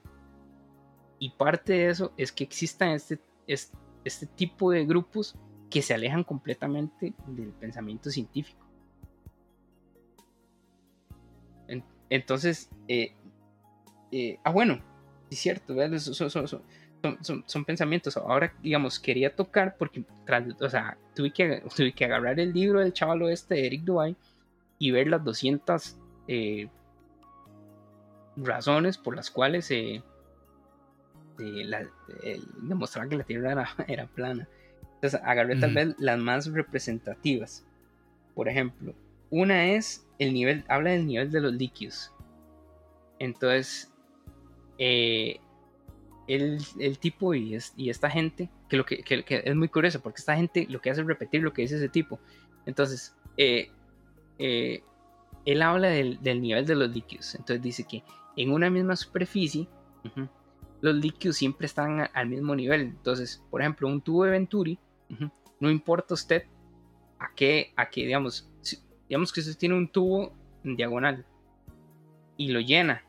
Y parte de eso es que existan este, este, este tipo de grupos que se alejan completamente del pensamiento científico. Entonces, eh, eh, ah, bueno, es cierto, son, son, pensamientos. Ahora, digamos, quería tocar porque, o sea, tuve que, tuve que agarrar el libro del chaval este de Eric Duay y ver las 200 eh, razones por las cuales se demostrar que la Tierra era, plana. Entonces, agarré tal vez las más representativas. Por ejemplo, una es el nivel, habla del nivel de los líquidos. Entonces, eh, el, tipo y, esta gente, que, lo que, es muy curioso, porque esta gente lo que hace es repetir lo que dice ese tipo. Entonces, eh, eh, él habla del, nivel de los líquidos. Entonces dice que en una misma superficie, los líquidos siempre están al mismo nivel. Entonces, por ejemplo, un tubo de Venturi, no importa usted a qué, a qué, digamos, digamos que usted tiene un tubo en diagonal y lo llena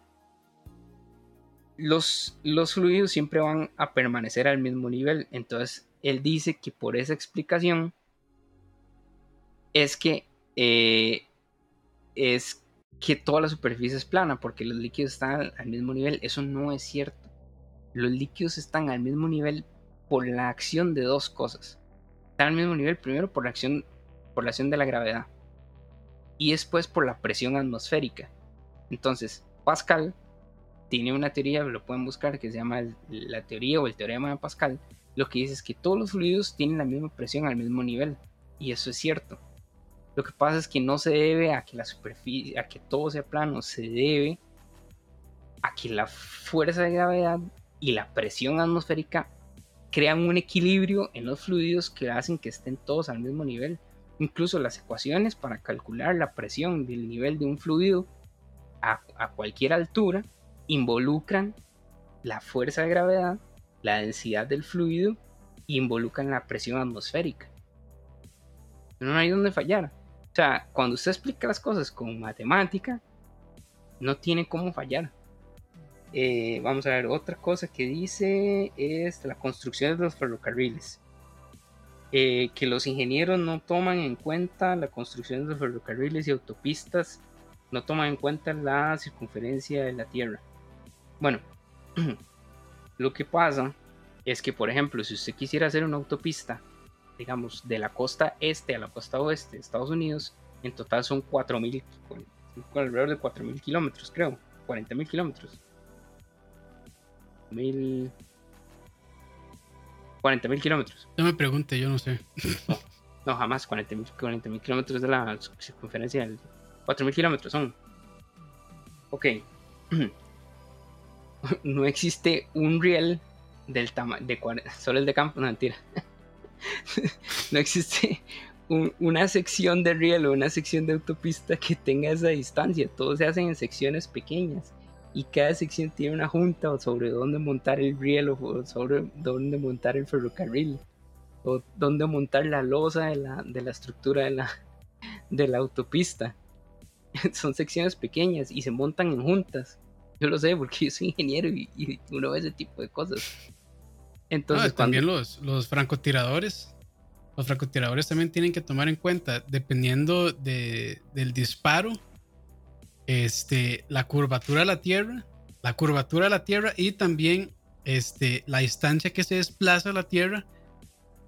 los, fluidos siempre van a permanecer al mismo nivel. Entonces, él dice que por esa explicación es que eh, es que toda la superficie es plana porque los líquidos están al mismo nivel. Eso no es cierto. Los líquidos están al mismo nivel por la acción de dos cosas. Están al mismo nivel primero por la acción, por la acción de la gravedad y después por la presión atmosférica. Entonces, Pascal tiene una teoría, lo pueden buscar, que se llama la teoría o el teorema de Pascal. Lo que dice es que todos los fluidos tienen la misma presión al mismo nivel. Y eso es cierto. Lo que pasa es que no se debe a que la superficie, a que todo sea plano, se debe a que la fuerza de gravedad y la presión atmosférica crean un equilibrio en los fluidos que hacen que estén todos al mismo nivel. Incluso las ecuaciones para calcular la presión del nivel de un fluido a, a cualquier altura involucran la fuerza de gravedad, la densidad del fluido e involucran la presión atmosférica. No hay donde fallar. O sea, cuando usted explica las cosas con matemática, no tiene cómo fallar. Eh, vamos a ver, otra cosa que dice es la construcción de los ferrocarriles. Eh, que los ingenieros no toman en cuenta la construcción de los ferrocarriles y autopistas, no toman en cuenta la circunferencia de la Tierra. Bueno, lo que pasa es que, por ejemplo, si usted quisiera hacer una autopista, digamos, de la costa este a la costa oeste de Estados Unidos, en total son 4.000, alrededor de 4.000 kilómetros, creo, 40.000 kilómetros. 40.000 kilómetros. No me pregunte, yo no sé. No, jamás 40.000 40, kilómetros de la circunferencia. 4.000 kilómetros son. Ok. no existe un riel del tamaño de solo el de campo, no mentira. no existe una sección de riel o una sección de autopista que tenga esa distancia. Todos se hacen en secciones pequeñas y cada sección tiene una junta sobre dónde montar el riel o sobre dónde montar el ferrocarril o dónde montar la losa de la, de la estructura de la, de la autopista. Son secciones pequeñas y se montan en juntas. Yo lo sé porque yo soy ingeniero y, uno ve ese tipo de cosas. Entonces, también los, los francotiradores. Los francotiradores también tienen que tomar en cuenta, dependiendo de, del disparo, este, la curvatura de la Tierra la curvatura de la Tierra y también este, la distancia que se desplaza a la Tierra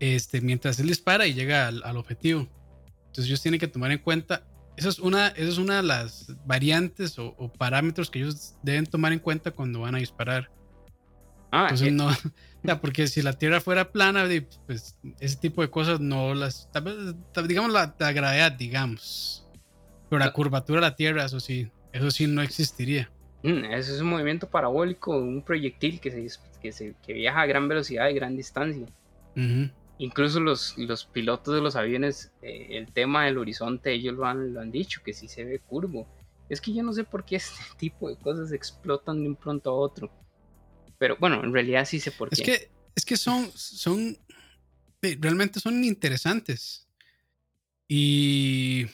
este, mientras él dispara y llega al, objetivo. Entonces ellos tienen que tomar en cuenta, esa es una, es una de las variantes o, parámetros que ellos deben tomar en cuenta cuando van a disparar. Ah, Entonces eh. no, porque si la Tierra fuera plana, pues ese tipo de cosas no las, digamos la, la gravedad, digamos. Pero la curvatura de la Tierra, eso sí, eso sí no existiría. Mm, eso es un movimiento parabólico, un proyectil que, se, que, se, que viaja a gran velocidad y gran distancia. Incluso los, los pilotos de los aviones, eh, el tema del horizonte, ellos lo han, lo han dicho, que sí se ve curvo. Es que yo no sé por qué este tipo de cosas explotan de un pronto a otro. Pero bueno, en realidad sí sé por qué. Es que, es que son, son, realmente son interesantes. Y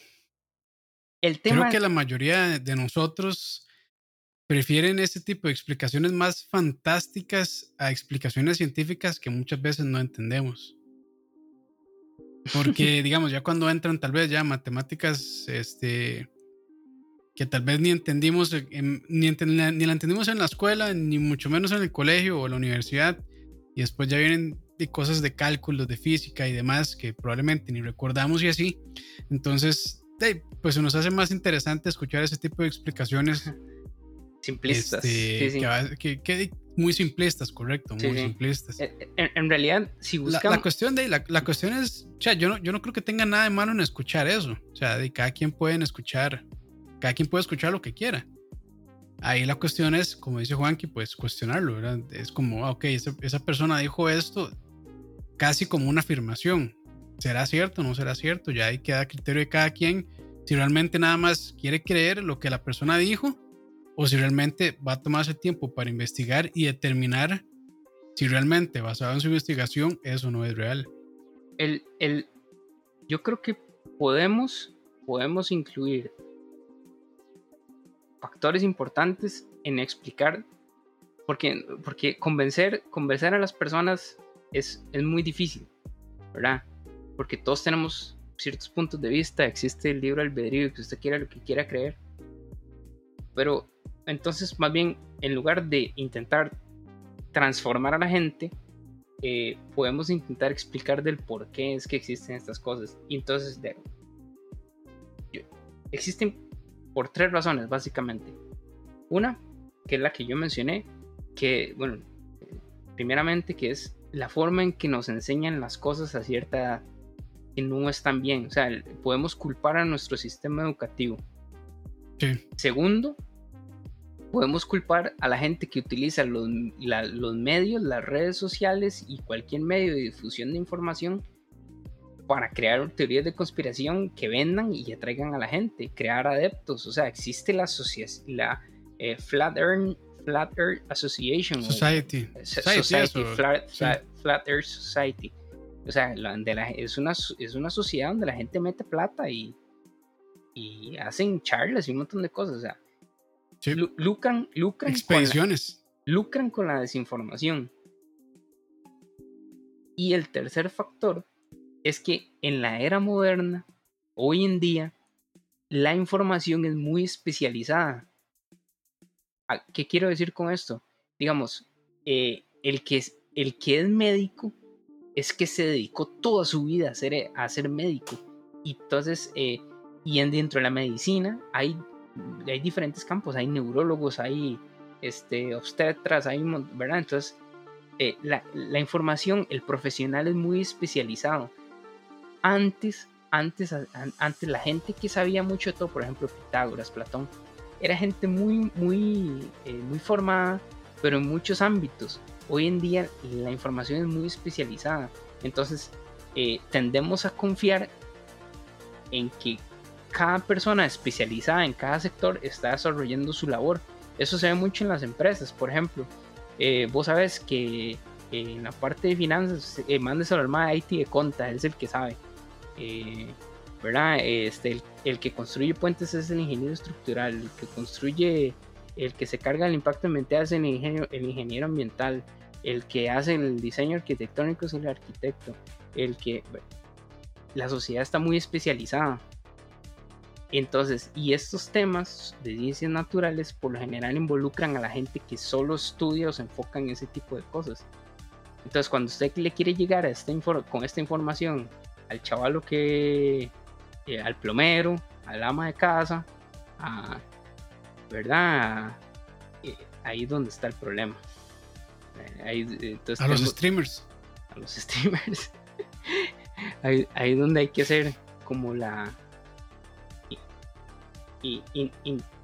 el tema creo que la mayoría de nosotros prefieren ese tipo de explicaciones más fantásticas a explicaciones científicas que muchas veces no entendemos. Porque, digamos, ya cuando entran tal vez ya matemáticas, este, que tal vez ni entendimos, ni, ni la entendimos en la escuela, ni mucho menos en el colegio o en la universidad, y después ya vienen de cosas de cálculos, de física y demás que probablemente ni recordamos y así. Entonces, pues se nos hace más interesante escuchar ese tipo de explicaciones Simplistas. Este, que, muy simplistas, correcto, muy simplistas. Eh, en, realidad, si buscamos... La, cuestión de la, la, cuestión es, o sea, yo no, yo no creo que tenga nada de malo en escuchar eso. O sea, de cada quien puede escuchar, cada quien puede escuchar lo que quiera. Ahí la cuestión es, como dice Juanqui, pues cuestionarlo, ¿verdad? Es como, ah, ok, esa, esa persona dijo esto casi como una afirmación. ¿Será cierto o no será cierto? Ya ahí queda criterio de cada quien. Si realmente nada más quiere creer lo que la persona dijo, o si realmente va a tomarse tiempo para investigar y determinar si realmente basado en su investigación eso no es real. El, el, yo creo que podemos, podemos incluir factores importantes en explicar, porque, porque convencer, convencer a las personas es, es muy difícil, ¿verdad? Porque todos tenemos ciertos puntos de vista, existe el libro albedrío, que usted quiera lo que quiera creer, pero entonces, más bien, en lugar de intentar transformar a la gente, eh, podemos intentar explicar del por qué es que existen estas cosas. Y entonces, existen por tres razones, básicamente. Una, que es la que yo mencioné, que, bueno, primeramente, que es la forma en que nos enseñan las cosas a cierta edad, que no están bien. O sea, podemos culpar a nuestro sistema educativo. Segundo, podemos culpar a la gente que utiliza los, los, medios, las redes sociales y cualquier medio de difusión de información para crear teorías de conspiración que vendan y atraigan a la gente, crear adeptos. O sea, existe la, la eh, Flat, Earth, Flat Earth Association. Society. Society, Flat, Earth Society. O sea, es, una, es una sociedad donde la gente mete plata y, y hacen charlas y un montón de cosas. O sea, lucran, lucran, Expediciones. Con la, lucran con la desinformación. Y el tercer factor es que en la era moderna, hoy en día, la información es muy especializada. ¿Qué quiero decir con esto? Digamos, eh, el, que es, el que es médico es que se dedicó toda su vida a ser, a ser médico. Y entonces, eh, y dentro de la medicina hay hay diferentes campos, hay neurólogos, hay este, obstetras, hay, ¿verdad? Entonces, eh, la, la, información, el profesional es muy especializado. Antes, antes, antes la gente que sabía mucho de todo, por ejemplo, Pitágoras, Platón, era gente muy, muy, eh, muy formada, pero en muchos ámbitos. Hoy en día la información es muy especializada. Entonces, eh, tendemos a confiar en que cada persona especializada en cada sector está desarrollando su labor. Eso se ve mucho en las empresas, por ejemplo. Eh, vos sabes que en la parte de finanzas, eh, mandes al de IT de Conta, él es el que sabe. Eh, ¿Verdad? Este, el, que construye puentes es el ingeniero estructural, el que construye, el que se carga el impacto ambiental es el ingeniero, el ingeniero ambiental, el que hace el diseño arquitectónico es el arquitecto, el que... la sociedad está muy especializada Entonces, y estos temas de ciencias naturales por lo general involucran a la gente que solo estudia o se enfoca en ese tipo de cosas. Entonces, cuando usted le quiere llegar a esta con esta información al chavalo que, eh, al plomero, al ama de casa, a, ¿verdad? Eh, ahí es donde está el problema. Eh, a los streamers. A los streamers. ahí, ahí es donde hay que hacer como la... Y,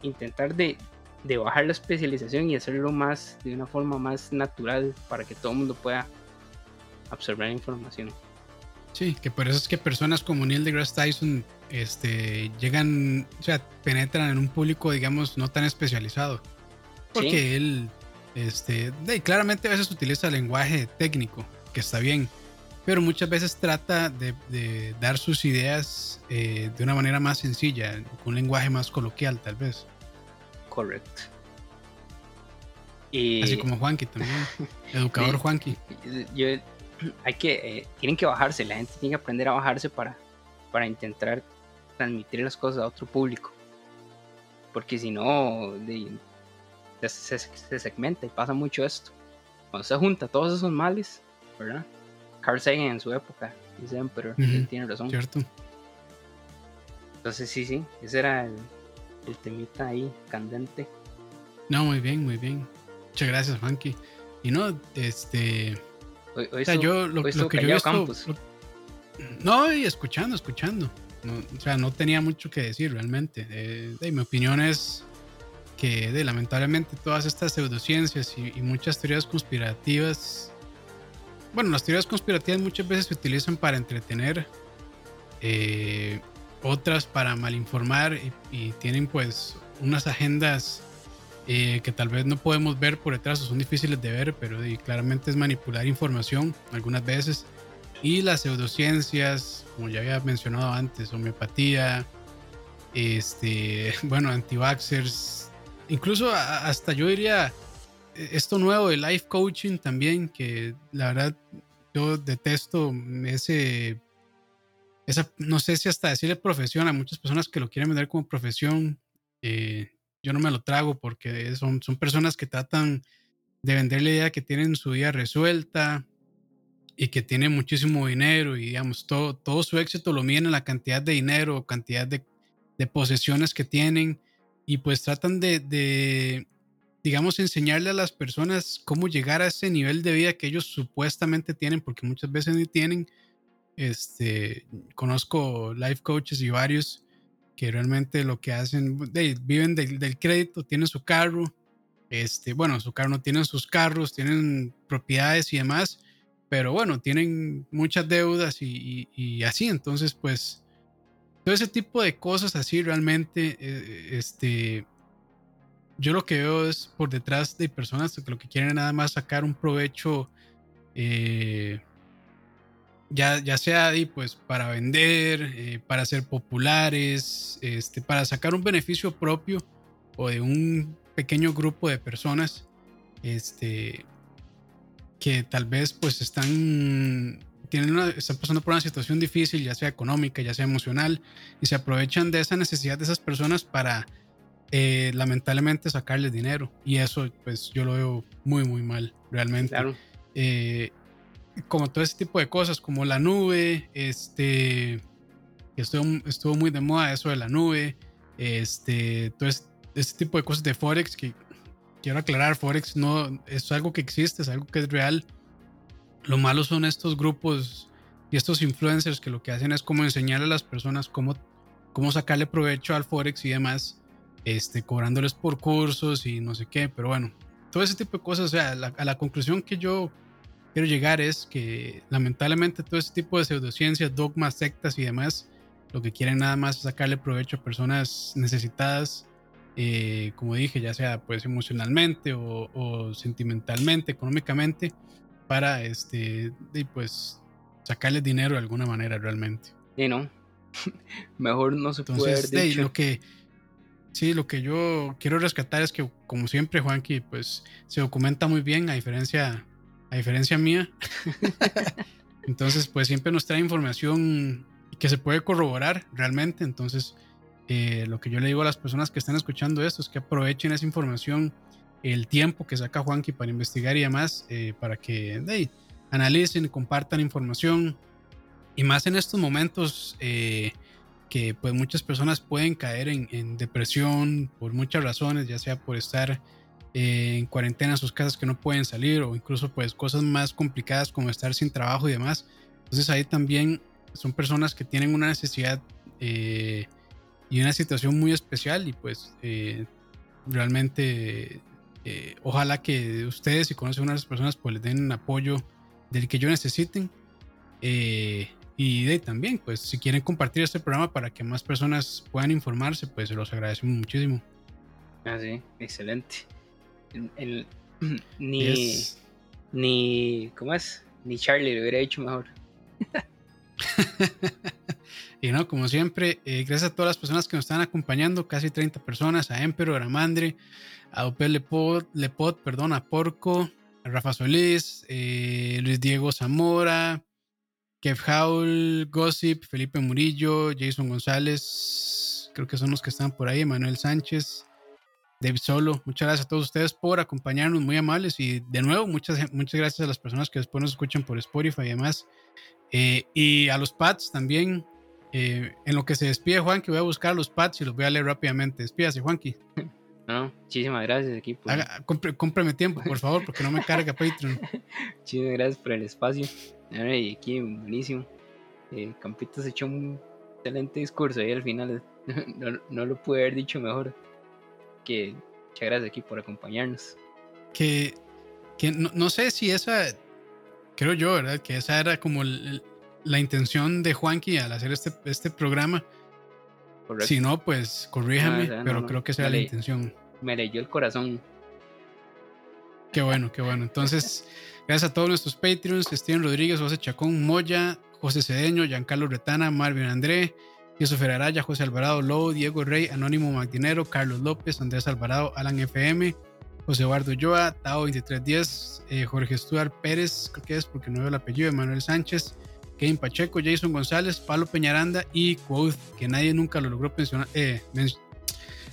intentar de, de bajar la especialización y hacerlo más de una forma más natural para que todo el mundo pueda absorber información. Sí, que por eso es que personas como Neil deGrasse Tyson este, llegan, o sea, penetran en un público, digamos, no tan especializado. Porque él, este, claramente a veces utiliza lenguaje técnico, que está bien, pero muchas veces trata de, dar sus ideas eh, de una manera más sencilla, con un lenguaje más coloquial, tal vez. Correcto. Así como Juanqui también, educador Juanqui. Yo hay que, eh, tienen que bajarse, la gente tiene que aprender a bajarse para, para intentar transmitir las cosas a otro público. Porque si no, se, segmenta y pasa mucho esto. Cuando se junta todos esos males, ¿verdad? Carl Sagan en su época, dicen, pero tiene razón. Cierto. Entonces sí, sí, ese era el, el temita ahí, candente. No, muy bien, muy bien. Muchas gracias, Funky. Y no, este o sea, yo lo, que yo no, y escuchando, escuchando. o sea, no tenía mucho que decir realmente. Eh, mi opinión es que de, lamentablemente todas estas pseudociencias y, muchas teorías conspirativas, bueno, las teorías conspirativas muchas veces se utilizan para entretener, eh, otras para malinformar y tienen pues unas agendas eh, que tal vez no podemos ver por detrás o son difíciles de ver, pero claramente es manipular información algunas veces. Y las pseudociencias, como ya había mencionado antes, homeopatía, este, bueno, anti-vaxxers, incluso hasta yo diría esto nuevo de life coaching también, que la verdad yo detesto ese, esa, no sé si hasta decirle profesión a muchas personas que lo quieren vender como profesión. Eh, yo no me lo trago porque son, son personas que tratan de vender la idea que tienen su vida resuelta y que tienen muchísimo dinero y digamos todo, todo su éxito lo miden en la cantidad de dinero cantidad de, de, posesiones que tienen y pues tratan de, digamos, enseñarle a las personas cómo llegar a ese nivel de vida que ellos supuestamente tienen porque muchas veces ni tienen. Este, conozco life coaches y varios que realmente lo que hacen, viven del, crédito, tienen su carro, este, bueno, su carro no tienen sus carros, tienen propiedades y demás, pero bueno, tienen muchas deudas y, así, entonces pues todo ese tipo de cosas así realmente, eh, este, yo lo que veo es por detrás de personas que lo que quieren nada más sacar un provecho eh, ya, ya sea pues, para vender, eh, para ser populares, este, para sacar un beneficio propio o de un pequeño grupo de personas este, que tal vez pues están, tienen están pasando por una situación difícil, ya sea económica, ya sea emocional, y se aprovechan de esa necesidad de esas personas para eh, lamentablemente sacarles dinero. Y eso pues yo lo veo muy, muy mal, realmente. Claro. Eh, como todo ese tipo de cosas, como la nube, este, estuvo, estuvo muy de moda eso de la nube, este, todo este, tipo de cosas de Forex que quiero aclarar, Forex no es algo que existe, es algo que es real. Lo malo son estos grupos y estos influencers que lo que hacen es como enseñarle a las personas cómo, cómo sacarle provecho al Forex y demás, este, cobrándoles por cursos y no sé qué, pero bueno, todo ese tipo de cosas, o sea, a la conclusión que yo quiero llegar es que lamentablemente todo ese tipo de pseudociencias, dogmas, sectas y demás, lo que quieren nada más es sacarle provecho a personas necesitadas, eh, como dije, ya sea pues emocionalmente o, sentimentalmente, económicamente, para este, y pues sacarle dinero de alguna manera realmente. Y no, mejor no se puede haber dicho. lo que Sí, lo que yo quiero rescatar es que, como siempre, Juanqui, pues se documenta muy bien, a diferencia a diferencia mía. Entonces, pues siempre nos trae información que se puede corroborar realmente. Entonces, eh, lo que yo le digo a las personas que están escuchando esto es que aprovechen esa información, el tiempo que saca Juanqui para investigar y demás, eh, para que hey, analicen compartan información. Y más en estos momentos eh, que pues muchas personas pueden caer en, en, depresión por muchas razones, ya sea por estar en cuarentena en sus casas que no pueden salir o incluso pues cosas más complicadas como estar sin trabajo y demás. Entonces ahí también son personas que tienen una necesidad eh, y una situación muy especial y pues eh, realmente eh, ojalá que ustedes si conocen a unas personas pues les den apoyo del que yo necesiten y de también pues si quieren compartir este programa para que más personas puedan informarse pues se los agradecemos muchísimo. Ah, sí, excelente. El, ni, ni, ¿cómo es? Ni Charlie lo hubiera hecho mejor. y no, como siempre, eh, gracias a todas las personas que nos están acompañando, casi 30 personas, a Emperor, a Mandre, a Opel Lepot, Lepot perdón, a Porco, a Rafa Solís, eh, Luis Diego Zamora, Kev Haul, Gossip, Felipe Murillo, Jason González, creo que son los que están por ahí, Manuel Sánchez, David Solo, muchas gracias a todos ustedes por acompañarnos, muy amables y de nuevo muchas, muchas gracias a las personas que después nos escuchan por Spotify y demás. Eh, y a los pads también, eh, en lo que se despide Juan, que voy a buscar los pads y los voy a leer rápidamente. Despídase, Juanqui. No, muchísimas gracias, equipo. Haga, cómpreme tiempo, por favor, porque no me carga Patreon. muchísimas gracias por el espacio. Y aquí, buenísimo. Eh, Campito se echó un excelente discurso ahí al final. No, no lo pude haber dicho mejor. Que muchas gracias aquí por acompañarnos. Que, que no, no sé si esa creo yo, ¿verdad? Que esa era como la intención de Juanqui al hacer este, este programa. Correcto. Si no, pues corríjame, pero creo que esa era la intención. Me leyó el corazón. Qué bueno, qué bueno. Entonces, gracias a todos nuestros Patreons, Steven Rodríguez, José Chacón, Moya, José Cedeño, Giancarlo Retana, Marvin André, Jesús Ferraraya, José Alvarado Lowe, Diego Rey, Anónimo Magdinero, Carlos López, Andrés Alvarado, Alan FM, José Eduardo Yoa, Tao 2310, eh, Jorge Stuart Pérez, creo que es porque no veo el apellido, Manuel Sánchez, Kevin Pacheco, Jason González, Pablo Peñaranda y Quoth, que nadie nunca lo logró mencionar, eh,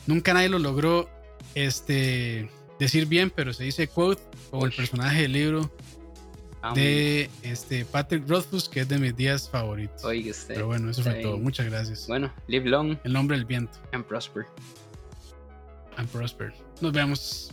nunca nadie lo logró este, decir bien, pero se dice Quoth, o el personaje del libro de este, Patrick Rothfuss, que es de mis días favoritos. Oiga usted, pero bueno, eso fue todo. Muchas gracias. Bueno, live long. El nombre del viento. And prosper. And prosper. Nos vemos.